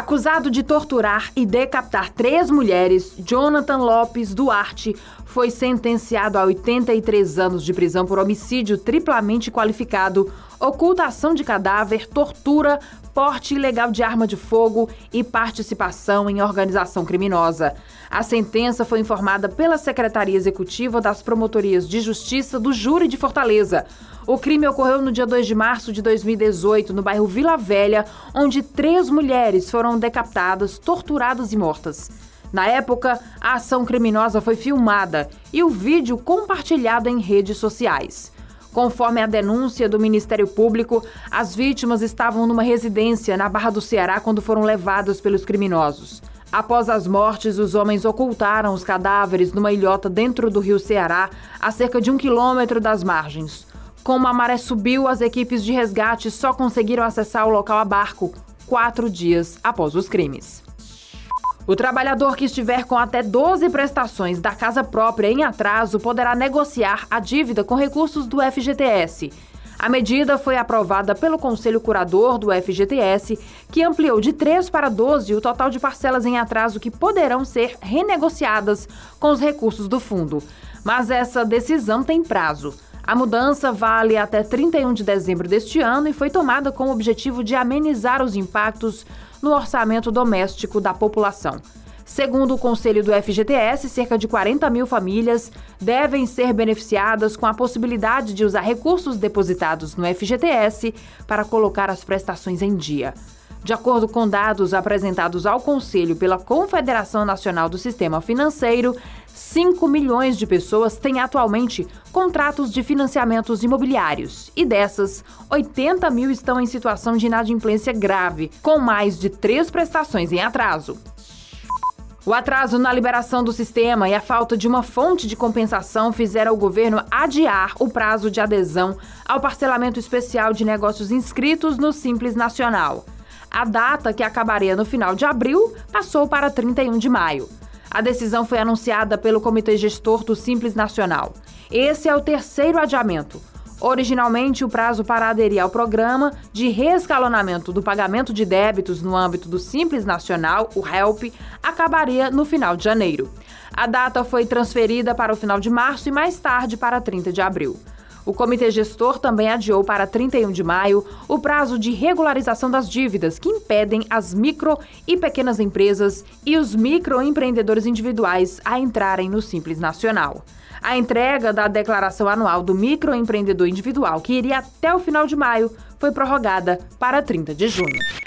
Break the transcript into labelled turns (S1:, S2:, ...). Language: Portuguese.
S1: Acusado de torturar e decapitar três mulheres, Jonathan Lopes Duarte foi sentenciado a 83 anos de prisão por homicídio triplamente qualificado, ocultação de cadáver, tortura, porte ilegal de arma de fogo e participação em organização criminosa. A sentença foi informada pela Secretaria Executiva das Promotorias de Justiça do Júri de Fortaleza. O crime ocorreu no dia 2 de março de 2018, no bairro Vila Velha, onde três mulheres foram decapitadas, torturadas e mortas. Na época, a ação criminosa foi filmada e o vídeo compartilhado em redes sociais. Conforme a denúncia do Ministério Público, as vítimas estavam numa residência na Barra do Ceará quando foram levadas pelos criminosos. Após as mortes, os homens ocultaram os cadáveres numa ilhota dentro do rio Ceará, a cerca de um quilômetro das margens. Como a maré subiu, as equipes de resgate só conseguiram acessar o local a barco quatro dias após os crimes. O trabalhador que estiver com até 12 prestações da casa própria em atraso poderá negociar a dívida com recursos do FGTS. A medida foi aprovada pelo Conselho Curador do FGTS, que ampliou de 3 para 12 o total de parcelas em atraso que poderão ser renegociadas com os recursos do fundo. Mas essa decisão tem prazo. A mudança vale até 31 de dezembro deste ano e foi tomada com o objetivo de amenizar os impactos no orçamento doméstico da população. Segundo o Conselho do FGTS, cerca de 40 mil famílias devem ser beneficiadas com a possibilidade de usar recursos depositados no FGTS para colocar as prestações em dia. De acordo com dados apresentados ao Conselho pela Confederação Nacional do Sistema Financeiro, 5 milhões de pessoas têm atualmente contratos de financiamentos imobiliários e dessas, 80 mil estão em situação de inadimplência grave, com mais de três prestações em atraso. O atraso na liberação do sistema e a falta de uma fonte de compensação fizeram o governo adiar o prazo de adesão ao parcelamento especial de negócios inscritos no Simples Nacional. A data, que acabaria no final de abril, passou para 31 de maio. A decisão foi anunciada pelo Comitê Gestor do Simples Nacional. Esse é o terceiro adiamento. Originalmente, o prazo para aderir ao programa de reescalonamento do pagamento de débitos no âmbito do Simples Nacional, o HELP, acabaria no final de janeiro. A data foi transferida para o final de março e mais tarde para 30 de abril. O comitê gestor também adiou para 31 de maio o prazo de regularização das dívidas que impedem as micro e pequenas empresas e os microempreendedores individuais a entrarem no Simples Nacional. A entrega da declaração anual do microempreendedor individual, que iria até o final de maio, foi prorrogada para 30 de junho.